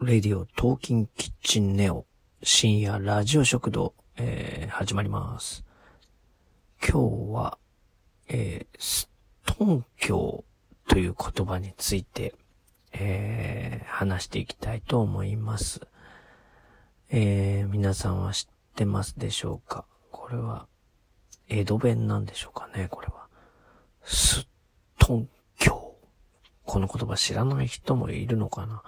レディオトーキンキッチンネオ深夜ラジオ食堂、えー、始まります。今日は、えー、ストン教という言葉について、えー、話していきたいと思います。えー、皆さんは知ってますでしょうか？これは、江戸弁なんでしょうかね？これは。ストン教。この言葉知らない人もいるのかな？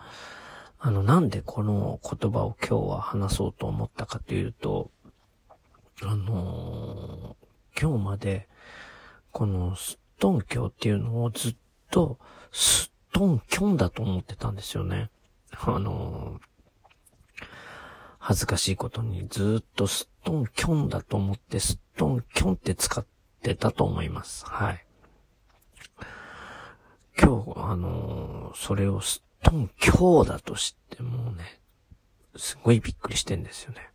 あの、なんでこの言葉を今日は話そうと思ったかというと、あのー今日まで、このスットン教っていうのをずっと、スットンキョンだと思ってたんですよね。あのー恥ずかしいことにずっとスットンキョンだと思って、スットンキョンって使ってたと思います。はい。今日、あのーそれをスットン教だとしてもね、すごいびっくりしてんですよね。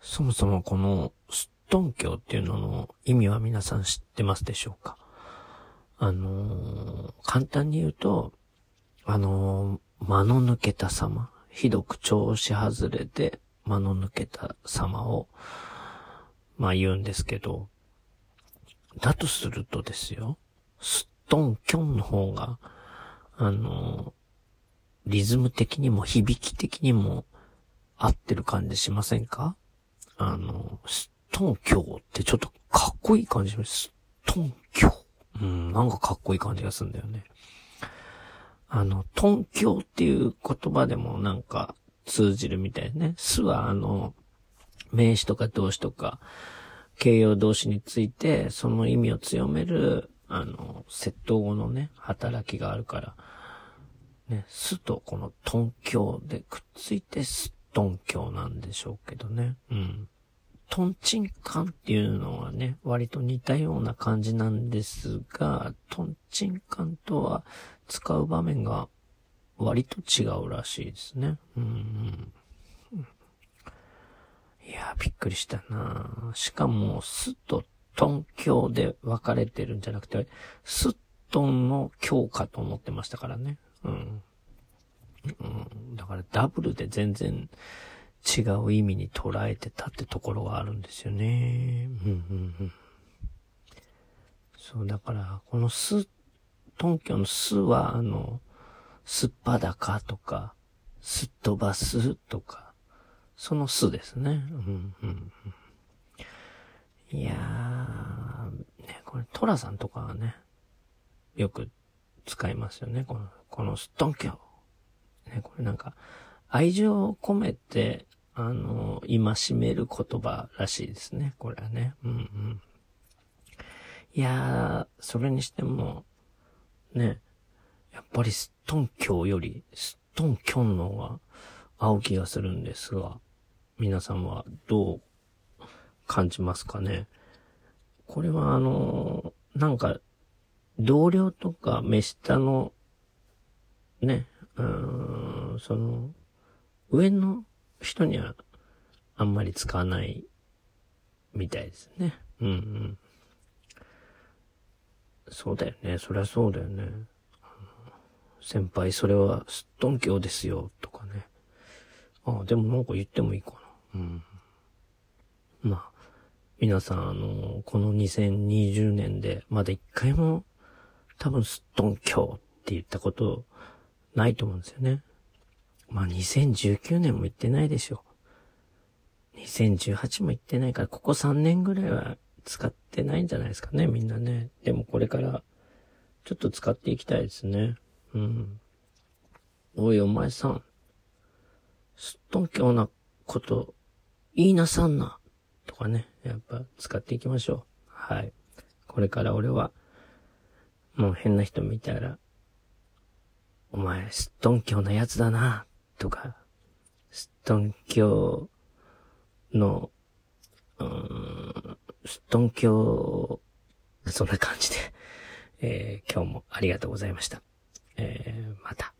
そもそもこのスットン教っていうのの意味は皆さん知ってますでしょうか？あのー簡単に言うと、あのー間の抜けた様、ひどく調子外れで間の抜けた様を、まあ言うんですけど、だとするとですよ、スットンキョンの方が、あの、リズム的にも響き的にも合ってる感じしませんか？あの、ストンキョウってちょっとかっこいい感じします。ストンキョウ。うん、なんかかっこいい感じがするんだよね。あの、トンキョウっていう言葉でもなんか通じるみたいね。スはあの、名詞とか動詞とか、形容動詞について、その意味を強める、あの、窃盗語のね、働きがあるから、ね、スとこのトン教でくっついてストン教なんでしょうけどね。うん。トンチンカンっていうのはね、割と似たような感じなんですが、トンチンカンとは使う場面が割と違うらしいですね。うんうん。いや、びっくりしたなしかも、スとトン教で分かれてるんじゃなくて、スットンの教かと思ってましたからね。うん。うん。だからダブルで全然違う意味に捉えてたってところがあるんですよね。うんうんうん。そう、だから、このス、トン教のスは、あの、すっぱだかとか、すっ飛ばすとか、そのスですね。うんうん。いやー、これトラさんとかはね、よく使いますよね。この、このストン教。ね、これなんか、愛情を込めて、あの、戒める言葉らしいですね。これはね。うんうん。いやー、それにしても、ね、やっぱりストン教より、ストンキョンの方が合う気がするんですが、皆さんはどう感じますかね？これはあの、なんか、同僚とか目下の、ね、うん、その、上の人にはあんまり使わないみたいですね。うんうん。そうだよね。そりゃそうだよね。先輩、それはすっとんきょうですよ、とかね。ああ、でもなんか言ってもいいかな。うん。まあ、皆さん、あの、この2020年で、まだ一回も、多分すっとんきょうって言ったこと、ないと思うんですよね。まあ、2019年も言ってないでしょう。2018も言ってないから、ここ3年ぐらいは使ってないんじゃないですかね、みんなね。でもこれから、ちょっと使っていきたいですね。うん。おい、お前さん。すっとんきょうなこと、言いなさんな。とかね。やっぱ使っていきましょう。はい。これから俺は、もう変な人見たら、お前、すっとんきょうなやつだな。とか、すっとんきょうの、うーん、すっとんきょう、そんな感じで、えー今日もありがとうございました。えーまた。